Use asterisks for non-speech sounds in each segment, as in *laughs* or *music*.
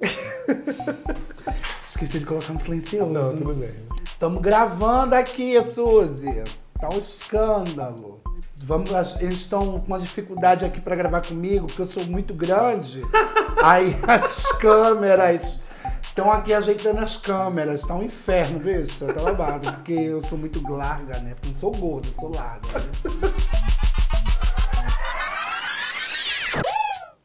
*laughs* Esqueci de colocar no silencioso. Não, tudo bem. Estamos gravando aqui, Suzy. Tá um escândalo. Vamos, eles estão com uma dificuldade aqui para gravar comigo, porque eu sou muito grande. *laughs* Aí as câmeras estão aqui ajeitando as câmeras. Tá um inferno, bicho. Tá lavado, porque eu sou muito larga, né? Porque eu não sou gorda, sou larga. Né? *laughs*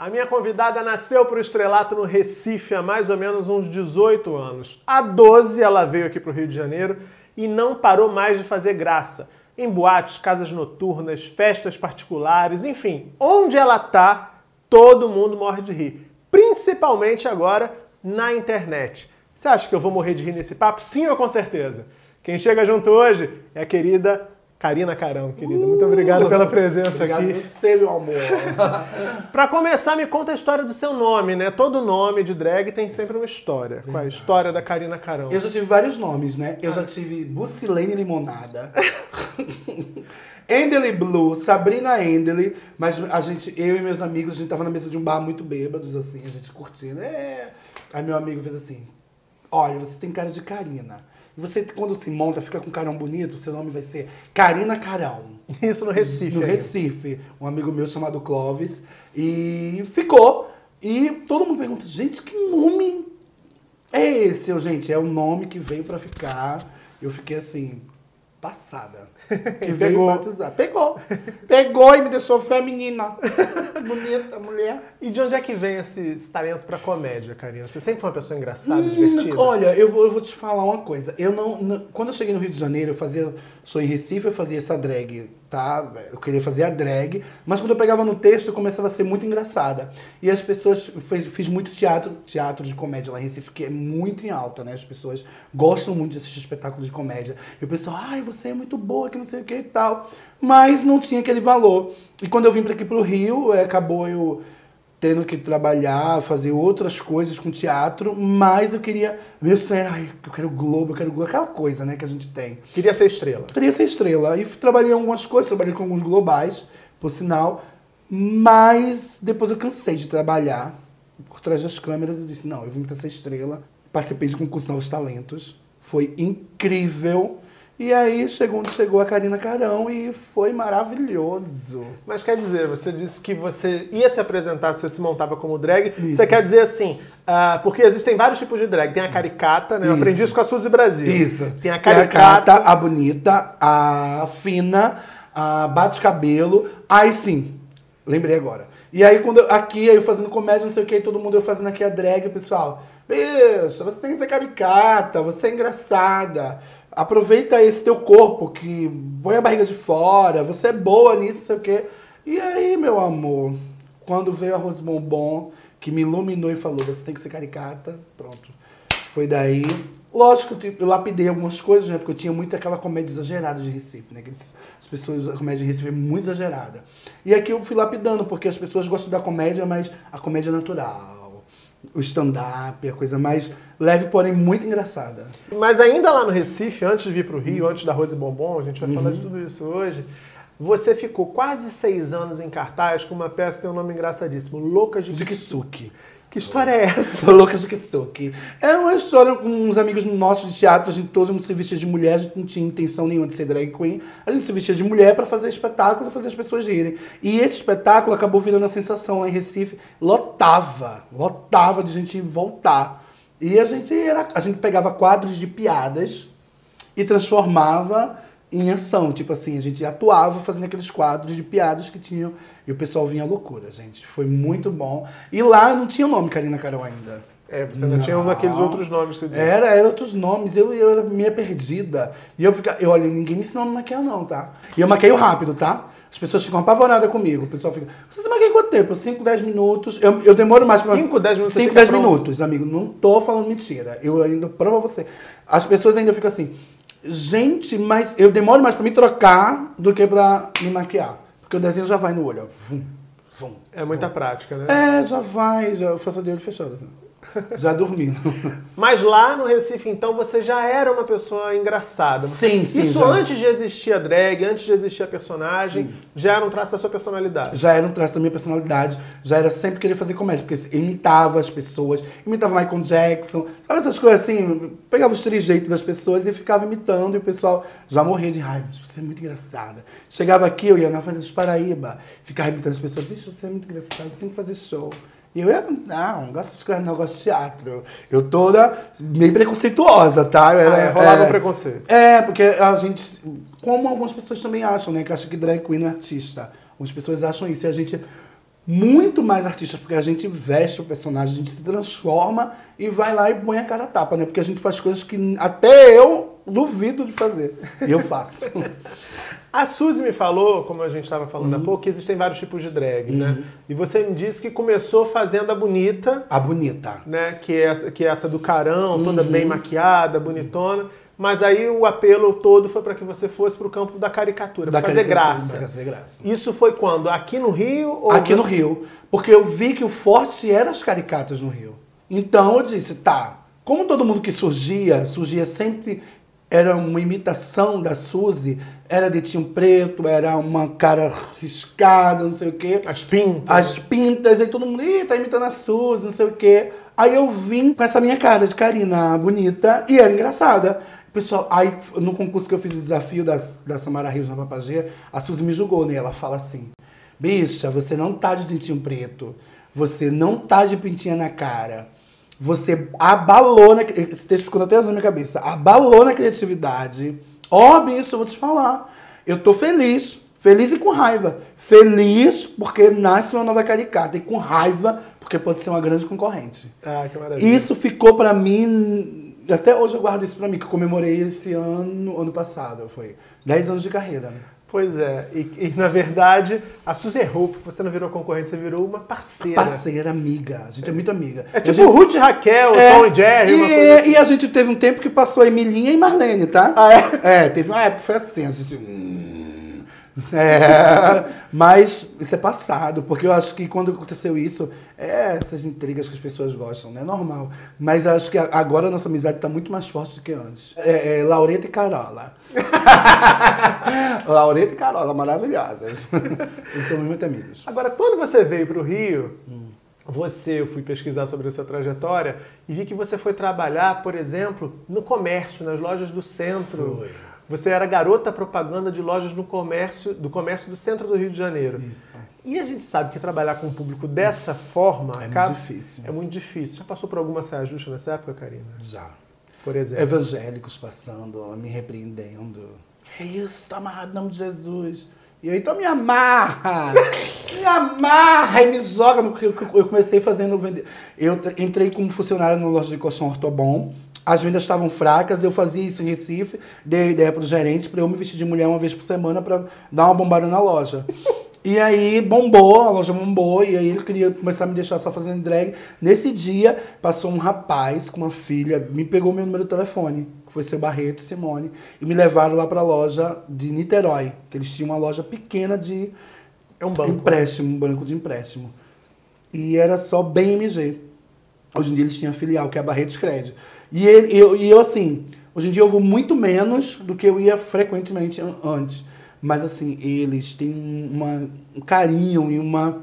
A minha convidada nasceu para o estrelato no Recife há mais ou menos uns 18 anos. Há 12 ela veio aqui para o Rio de Janeiro e não parou mais de fazer graça em boates, casas noturnas, festas particulares, enfim, onde ela tá, todo mundo morre de rir. Principalmente agora na internet. Você acha que eu vou morrer de rir nesse papo? Sim ou com certeza? Quem chega junto hoje é a querida Karina Carão, querida. Muito obrigado pela presença obrigado aqui. Obrigado você, meu amor. *laughs* Para começar, me conta a história do seu nome, né? Todo nome de drag tem sempre uma história. Qual é a história da Karina Carão? Eu já tive vários nomes, né? Eu já tive Bucilene Limonada. *laughs* Endely Blue, Sabrina Endely, mas a gente, eu e meus amigos, a gente tava na mesa de um bar muito bêbados, assim, a gente curtindo. É. Aí meu amigo fez assim: Olha, você tem cara de Karina. Você, quando se monta, fica com carão bonito, seu nome vai ser Karina Carão. Isso no Recife. No aí. Recife. Um amigo meu chamado Clóvis. E ficou. E todo mundo pergunta, gente, que nome é esse? Eu, gente, é o nome que veio para ficar. Eu fiquei assim, passada. Que veio Pegou. batizar. Pegou. Pegou e me deixou feminina. Bonita, mulher. E de onde é que vem esse, esse talento pra comédia, Karina? Você sempre foi uma pessoa engraçada, hum, divertida? Olha, eu vou, eu vou te falar uma coisa. Eu não, não, Quando eu cheguei no Rio de Janeiro, eu fazia. Sou em Recife, eu fazia essa drag tá? Eu queria fazer a drag, mas quando eu pegava no texto, começava a ser muito engraçada. E as pessoas, fez, fiz muito teatro, teatro de comédia lá em Recife, que é muito em alta, né? As pessoas gostam muito de assistir espetáculos de comédia. E o pessoal, ai, você é muito boa, que não sei o que e tal. Mas não tinha aquele valor. E quando eu vim para aqui pro Rio, é, acabou eu tendo que trabalhar, fazer outras coisas com teatro, mas eu queria. Meu sonho era, ai, eu quero Globo, eu quero Globo, aquela coisa, né, que a gente tem. Queria ser estrela. Queria ser estrela. E trabalhei em algumas coisas, trabalhei com alguns globais, por sinal, mas depois eu cansei de trabalhar por trás das câmeras e disse: não, eu vim para ser estrela. Participei de concurso Novos Talentos. Foi incrível e aí chegou onde chegou a Karina Carão e foi maravilhoso. Mas quer dizer, você disse que você ia se apresentar, você se montava como drag. Isso. Você quer dizer assim, uh, porque existem vários tipos de drag. Tem a caricata, né? Eu aprendi isso com a Suzy Brasil. Isso. Tem a caricata. A, a bonita, a fina, a bate-cabelo. Aí sim, lembrei agora. E aí, quando eu, aqui, eu fazendo comédia, não sei o que, todo mundo eu fazendo aqui a drag, o pessoal, bicho, você tem que ser caricata, você é engraçada aproveita esse teu corpo que põe a barriga de fora, você é boa nisso, sei o quê. E aí, meu amor, quando veio a Rose Bombom, que me iluminou e falou, você tem que ser caricata, pronto. Foi daí. Lógico, eu lapidei algumas coisas, né? Porque eu tinha muito aquela comédia exagerada de Recife, né? As pessoas, a comédia de Recife é muito exagerada. E aqui eu fui lapidando, porque as pessoas gostam da comédia, mas a comédia é natural o stand-up, a coisa mais leve, porém muito engraçada. Mas ainda lá no Recife, antes de vir para o Rio, uhum. antes da Rose Bombom, a gente vai uhum. falar de tudo isso hoje, você ficou quase seis anos em cartaz com uma peça que tem um nome engraçadíssimo, Loucas de Kisuki. Que história é essa? *laughs* Loucas do Kisuki. É uma história com uns amigos nossos de teatro, a gente todos se vestia de mulher, a gente não tinha intenção nenhuma de ser drag queen. A gente se vestia de mulher para fazer espetáculo, fazer as pessoas rirem. E esse espetáculo acabou virando a sensação lá em Recife. Lotava, lotava de gente voltar. E a gente, era, a gente pegava quadros de piadas e transformava em ação. Tipo assim, a gente atuava fazendo aqueles quadros de piadas que tinham. E o pessoal vinha à loucura, gente. Foi muito bom. E lá não tinha o nome Karina Carol ainda. É, você não, não tinha um aqueles outros nomes que Era, era outros nomes. Eu, eu era meio perdida. E eu ficava. Eu, olha, ninguém me ensinou a maquiar, não, tá? E eu maqueio rápido, tá? As pessoas ficam apavoradas comigo. O pessoal fica. Você se maquia quanto tempo? 5, 10 minutos. Eu, eu demoro mais 5, 10 minutos? 5, 10 minutos, amigo. Não tô falando mentira. Eu ainda provo a você. As pessoas ainda ficam assim. Gente, mas eu demoro mais para me trocar do que para me maquiar. Porque o desenho já vai no olho, ó. Vum, vum, é muita vum. prática, né? É, já vai, já eu faço de olho fechado. Assim. *laughs* Já dormindo. Mas lá no Recife, então, você já era uma pessoa engraçada. Sim, sim. Isso já. antes de existir a drag, antes de existir a personagem, já era um traço da sua personalidade. Já era um traço da minha personalidade, já era sempre querer fazer comédia, porque eu imitava as pessoas, imitava Michael Jackson, sabe essas coisas assim? Pegava os trejeitos das pessoas e ficava imitando, e o pessoal já morria de raiva. Você é muito engraçada. Chegava aqui, eu ia na frente dos Paraíba, ficava imitando as pessoas, bicho, você é muito engraçada, você tem que fazer show. E eu ia, não, não gosto de coisas, não, gosto de teatro. Eu toda meio preconceituosa, tá? Eu Ah, é, rolava é, um preconceito. É, porque a gente, como algumas pessoas também acham, né? Que acham que drag queen é artista. Algumas pessoas acham isso. E a gente é muito mais artista, porque a gente veste o personagem, a gente se transforma e vai lá e põe a cara a tapa, né? Porque a gente faz coisas que até eu duvido de fazer. E eu faço. *laughs* A Suzy me falou, como a gente estava falando Uhum. há pouco, que existem vários tipos de drag, né? E você me disse que começou fazendo a bonita, A bonita. né? Que é essa, que é essa do carão, toda Uhum. bem maquiada, bonitona. Mas aí o apelo todo foi para que você fosse para o campo da caricatura, Da pra fazer graça. Pra fazer graça. Isso foi quando? Aqui no Rio? Aqui no Rio. Porque eu vi que o forte eram as caricatas no Rio. Então eu disse, tá, como todo mundo que surgia, surgia sempre, era uma imitação da Suzy, era de Tinho Preto, era uma cara riscada, não sei o quê. As pintas. As pintas, aí todo mundo, ih, tá imitando a Suzy, não sei o quê. Aí eu vim com essa minha cara de Karina bonita e era engraçada. Pessoal, aí no concurso que eu fiz o desafio das, da Samara Rios na Papagê, a Suzy me julgou, né? Ela fala assim, bicha, você não tá de dentinho preto, você não tá de pintinha na cara, você abalou, na, esse texto ficou até na minha cabeça, abalou na criatividade. Ó, bicho, eu vou te falar, eu tô feliz, feliz e com raiva. Feliz porque nasce uma nova caricata e com raiva porque pode ser uma grande concorrente. Ah, que maravilha. Isso ficou pra mim, até hoje eu guardo isso pra mim, que eu comemorei esse ano, ano passado, foi 10 anos de carreira, né? Pois é. E, e, na verdade, a Suzy errou, porque você não virou concorrente, você virou uma parceira. Parceira, amiga, a gente é muito amiga. É tipo gente- Ruth e Raquel, É, Tom e Jerry, uma e, coisa assim. e a gente teve um tempo que passou a Emilinha e Marlene, tá? Ah, é? É, teve uma época que foi assim, a gente... hum, *laughs* é, mas isso é passado, porque eu acho que quando aconteceu isso, é essas intrigas que as pessoas gostam, né? É normal. Mas acho que agora a nossa amizade está muito mais forte do que antes. É, é Laureta e Carola. *laughs* Laureta e Carola, maravilhosas. *laughs* Eles são muito amigos. Agora, quando você veio para o Rio, você, eu fui pesquisar sobre a sua trajetória e vi que você foi trabalhar, por exemplo, no comércio, nas lojas do centro. Foi. Você era garota propaganda de lojas no comércio, do comércio do centro do Rio de Janeiro. Isso. E a gente sabe que trabalhar com o público dessa forma É acaba- muito difícil. É muito difícil. Já passou por alguma saia justa nessa época, Karina? Já. Por exemplo. evangélicos passando, me repreendendo. Que isso, tá amarrado em nome de Jesus. E eu, então me amarra! Me amarra e me joga. no que Eu comecei fazendo vender. Eu entrei como funcionário na loja de colchão Ortobon. As vendas estavam fracas, eu fazia isso em Recife, dei ideia pro gerente para eu me vestir de mulher uma vez por semana para dar uma bombada na loja. E aí bombou, a loja bombou, e aí ele queria começar a me deixar só fazendo drag. Nesse dia, passou um rapaz com uma filha, me pegou meu número de telefone, que foi seu Barreto Simone, e me levaram lá pra loja de Niterói, que eles tinham uma loja pequena de É um banco. empréstimo, um banco de empréstimo. E era só BMG. Hoje em dia eles tinham a filial, que é a Barretos Crédito. E ele- eu, e eu, assim, hoje em dia eu vou muito menos do que eu ia frequentemente an- antes. Mas, assim, eles têm uma, um carinho e uma,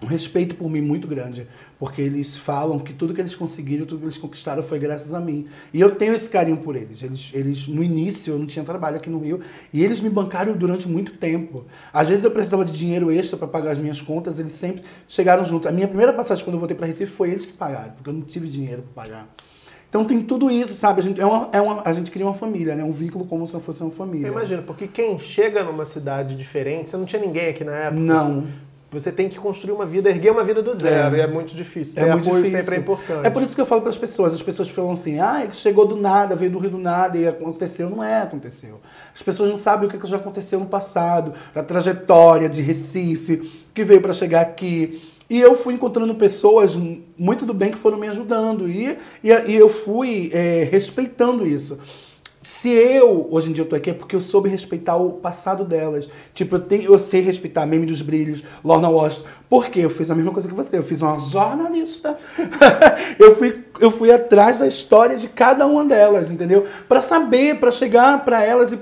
um respeito por mim muito grande. Porque eles falam que tudo que eles conseguiram, tudo que eles conquistaram foi graças a mim. E eu tenho esse carinho por eles. Eles, eles no início, eu não tinha trabalho aqui no Rio, e eles me bancaram durante muito tempo. Às vezes eu precisava de dinheiro extra para pagar as minhas contas, eles sempre chegaram junto. A minha primeira passagem quando eu voltei para Recife foi eles que pagaram, porque eu não tive dinheiro para pagar. Então tem tudo isso, sabe? A gente, é uma, é uma, a gente cria uma família, né? Um vínculo como se fosse uma família. Eu imagino, porque quem chega numa cidade diferente, você não tinha ninguém aqui na época. Não. Você tem que construir uma vida, erguer uma vida do zero, É. e é muito difícil. É Ter muito apoio difícil. sempre é importante. É por isso que eu falo para as pessoas. As pessoas falam assim, ah, ele chegou do nada, veio do Rio do nada e aconteceu. Não é, aconteceu. As pessoas não sabem o que que já aconteceu no passado, a trajetória de Recife, que veio para chegar aqui. E eu fui encontrando pessoas muito do bem que foram me ajudando. E, e, e eu fui é, respeitando isso. se eu, hoje em dia, eu aqui, é porque eu soube respeitar o passado delas. Tipo, eu, tenho, eu sei respeitar Meme dos Brilhos, Lorna Washington. Por quê? Eu fiz a mesma coisa que você. Eu fiz uma jornalista. *laughs* eu, fui, eu fui atrás da história de cada uma delas, entendeu? Para saber, para chegar para elas e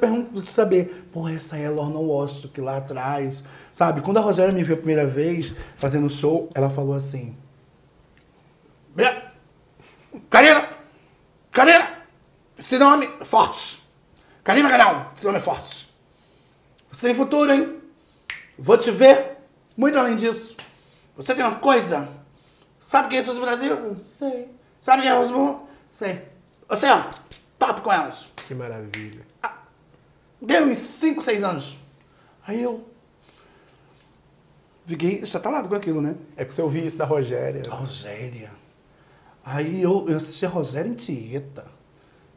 saber. Pô, essa é a Lorna Washington, que lá atrás... Sabe? Quando a Rogéria me viu a primeira vez fazendo show, ela falou assim... Karina! Karina! Esse nome é Fortes. Karina Canal, esse nome é Fortes. Você tem futuro, hein? Vou te ver. Muito além disso. Você tem uma coisa. Sabe quem é Suzy Brasil? Sei. Sabe quem é Rosmo? Sei. Você, ó, top com elas. Que maravilha. Ah, deu uns 5, 6 anos. Aí eu. Fiquei chatalado com aquilo, né? É que você ouviu isso da Rogéria. A Rogéria. Aí eu, eu assisti a Rogéria em Tieta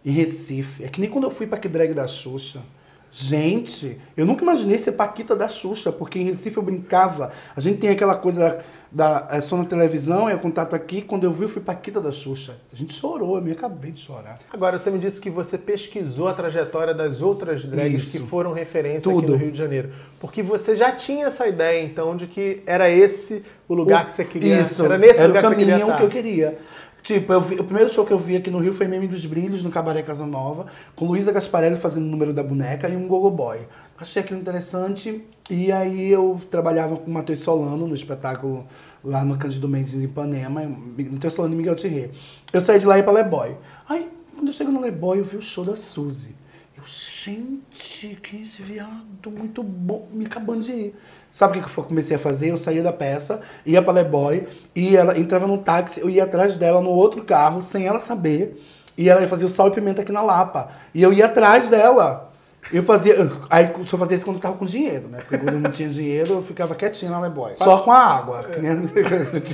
em Recife. É que nem quando eu fui para que drag da Xuxa. Gente, eu nunca imaginei ser Paquita da Xuxa, porque em Recife eu brincava. A gente tem aquela coisa da, é só na televisão, é o contato aqui. Quando eu vi, eu fui Paquita da Xuxa. A gente chorou, eu me acabei de chorar. Agora, você me disse que você pesquisou a trajetória das outras drags Isso. que foram referência Tudo. aqui no Rio de Janeiro. Porque você já tinha essa ideia, então, de que era esse o lugar O- que você queria. Isso, era nesse era lugar o que você caminho que eu queria. Tipo, vi- o primeiro show que eu vi aqui no Rio foi Meme dos Brilhos, no Cabaré Casa Nova, com Luísa Gasparelli fazendo o número da boneca e um Gogo Boy. Achei aquilo interessante e aí eu trabalhava com o Matheus Solano no espetáculo lá no Cândido Mendes em Ipanema, Matheus Solano e Miguel Thierry. Eu saí de lá e ia pra Leboy. Aí, quando eu chego no Leboy, eu vi o show da Suzy. Eu, gente, que esse viado muito bom, me acabando de ir. Sabe o que que eu comecei a fazer? Eu saía da peça, ia pra Leboy, e ela entrava no táxi, eu ia atrás dela no outro carro, sem ela saber, e ela ia fazer o sal e pimenta aqui na Lapa. E eu ia atrás dela. Eu fazia. Aí só fazia isso quando eu tava com dinheiro, né? Porque quando eu não tinha dinheiro, eu ficava quietinho na Leboy. Só com a água. Que nem,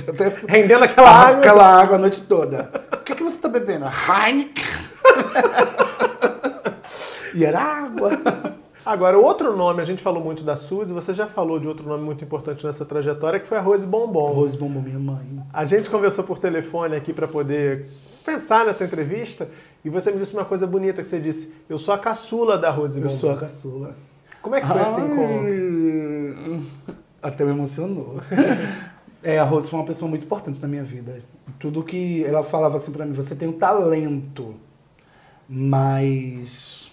até *laughs* Rendendo aquela água. Aquela água a noite toda. O que, que você tá bebendo? Heineken? *laughs* e era água. Agora, outro nome, a gente falou muito da Suzy, você já falou de outro nome muito importante nessa trajetória, que foi a Rose Bombom. Rose bombou minha mãe. A gente conversou por telefone aqui para poder pensar nessa entrevista e você me disse uma coisa bonita que você disse: eu sou a caçula da Rose Eu sou a caçula. Como é que foi esse encontro? Ai, Até me emocionou. É, a Rose foi uma pessoa muito importante na minha vida. Tudo que ela falava assim pra mim, você tem um talento, mas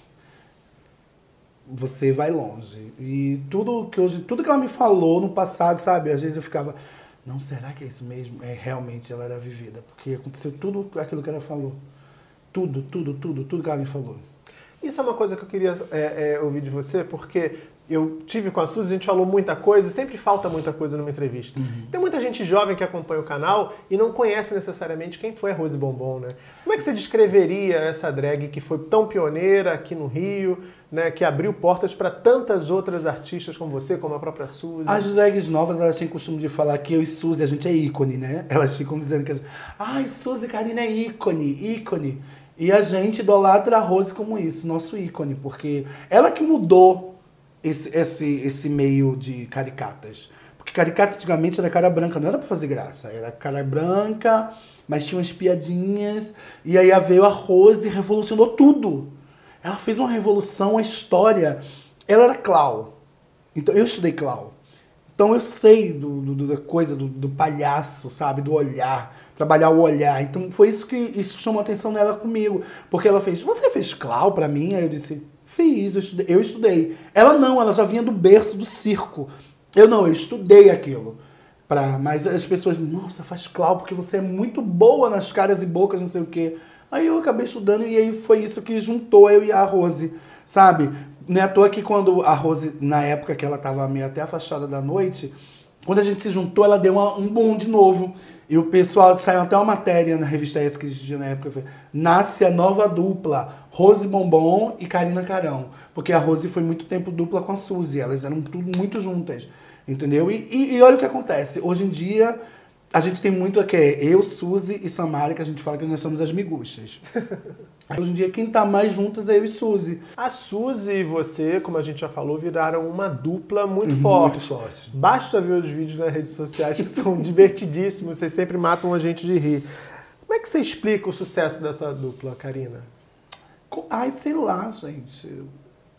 você vai longe. E tudo que hoje, tudo que ela me falou no passado, sabe? Às vezes eu ficava, não, será que é isso mesmo? É realmente ela era vivida, porque aconteceu tudo aquilo que ela falou. Tudo, tudo, tudo, tudo que ela me falou. Isso é uma coisa que eu queria é, é, ouvir de você, porque eu tive com a Suzy, a gente falou muita coisa, e sempre falta muita coisa numa entrevista. Tem muita gente jovem que acompanha o canal e não conhece necessariamente quem foi a Rose Bombom, né? Como é que você descreveria essa drag que foi tão pioneira aqui no Rio, né, que abriu portas para tantas outras artistas como você, como a própria Suzy? As drags novas, elas têm costume de falar que eu e Suzy, a gente é ícone, né? Elas ficam dizendo que... a gente, Ai, Suzy Karina é ícone, ícone. E a gente idolatra a Rose como isso, nosso ícone. Porque ela que mudou esse, esse, esse meio de caricatas. Porque caricata antigamente era cara branca, não era pra fazer graça. Era cara branca, mas tinha umas piadinhas. E aí veio a Rose e revolucionou tudo. Ela fez uma revolução, a história. Ela era Clau. Então eu estudei Clau. Então eu sei do, do- da coisa do, do palhaço, sabe? Do olhar, trabalhar o olhar. Então foi isso que isso chamou a atenção nela comigo. Porque ela fez, você fez Clau pra mim? Aí eu disse, fiz, eu estudei. eu estudei. Ela não, ela já vinha do berço do circo. Eu não, eu estudei aquilo. Pra, mas as pessoas, nossa, faz Clau porque você é muito boa nas caras e bocas, não sei o quê. Aí eu acabei estudando e aí foi isso que juntou eu e a Rose, sabe? Não é à toa que quando a Rose, na época que ela tava meio até afastada da noite, quando a gente se juntou, ela deu uma- um boom de novo. E o pessoal, saiu até uma matéria na revista S que na época, nasce a nova dupla, Rose Bombom e Karina Carão. Porque a Rose foi muito tempo dupla com a Suzy, elas eram tudo muito juntas, entendeu? E, e- e olha o que acontece, hoje em dia a gente tem muito aqui, é eu, Suzy e Samara, que a gente fala que nós somos as miguxas. *laughs* hoje em dia quem tá mais juntas é eu e Suzy. A Suzy e você, como a gente já falou, viraram uma dupla muito Uhum, forte. muito forte. Basta ver os vídeos nas redes sociais que são *laughs* divertidíssimos, vocês sempre matam a gente de rir. Como é que você explica o sucesso dessa dupla, Karina? Ai, sei lá, gente.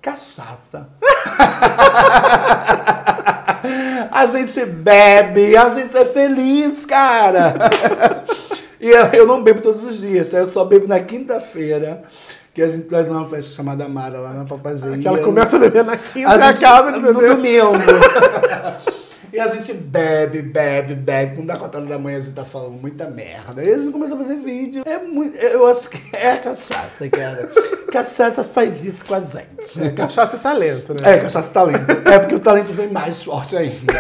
Cachaça. *laughs* a gente bebe, a gente é feliz, cara. e eu, não bebo todos os dias, tá? eu só bebo na quinta-feira. Que a gente faz uma festa chamada Mara lá na Papageia. Que ela começa a beber na quinta A e gente- acaba de no domingo. E a gente bebe, bebe, bebe. Quando dá quatro horas da manhã, a gente tá falando muita merda. Aí a gente começa a fazer vídeo. É muito. Eu acho que é a cachaça, cara. cachaça faz isso com a gente. Cachaça e talento, né? É, cachaça e talento. É porque o talento vem mais forte ainda.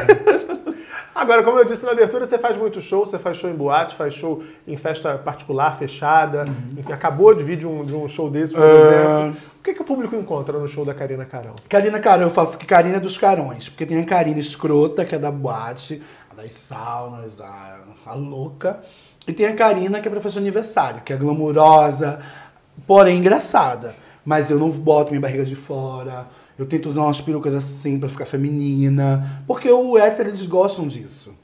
Agora, como eu disse na abertura, você faz muito show, você faz show em boate, faz show em festa particular, fechada. Enfim, acabou de vir de um, de um show desse, por É. exemplo. O que, que o público encontra no show da Karina Carão? Karina Carão, eu faço que Karina é dos carões. Porque tem a Karina escrota, que é da boate, a das saunas, a, a louca. E tem a Karina, que é pra de aniversário, que é glamurosa, porém engraçada. Mas eu não boto minha barriga de fora. Eu tento usar umas perucas assim pra ficar feminina. Porque o hétero, eles gostam disso.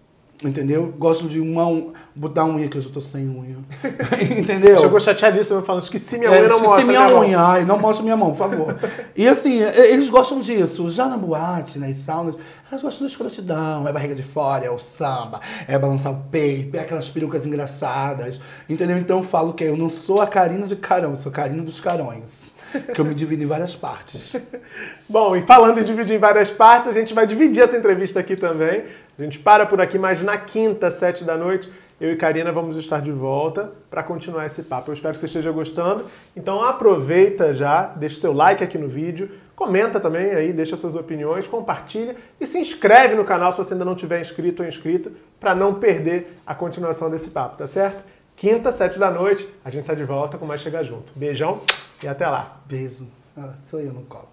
Entendeu? Gostam de uma, um, botar unha, que eu já tô sem unha. *laughs* Entendeu? Chegou chateadíssimo falando, esqueci minha É, unha, não esqueci mostra. minha né, irmão? unha. Ai, não mostra minha mão, por favor. e assim, eles gostam disso. Já na boate, nas saunas, elas gostam da escrotidão. É barriga de fora, é o samba, é balançar o peito, é aquelas perucas engraçadas. Entendeu? Então eu falo que eu não sou a Karina de Carão, eu sou a Karina dos Carões. Que eu me divido em várias partes. *laughs* Bom, e falando em dividir em várias partes, a gente vai dividir essa entrevista aqui também. A gente para por aqui, mas na quinta, sete da noite, eu e Karina vamos estar de volta para continuar esse papo. Eu espero que você esteja gostando. Então aproveita já, deixa seu like aqui no vídeo, comenta também aí, deixa suas opiniões, compartilha e se inscreve no canal se você ainda não tiver inscrito ou inscrita para não perder a continuação desse papo, tá certo? Quinta, sete da noite, a gente está de volta com mais Chega Junto. Beijão e até lá. Beijo. Ah, sou eu no copo.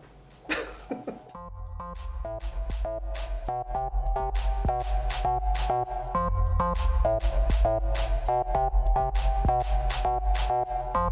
*laughs*